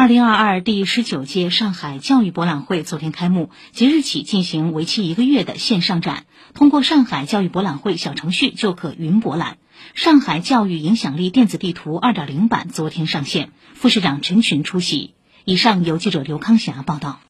二零二二第十九届上海教育博览会昨天开幕即日起进行为期一个月的线上展通过上海教育博览会小程序就可云博览。上海教育影响力电子地图二点零版昨天上线副市长陈群出席。以上由记者刘康霞报道。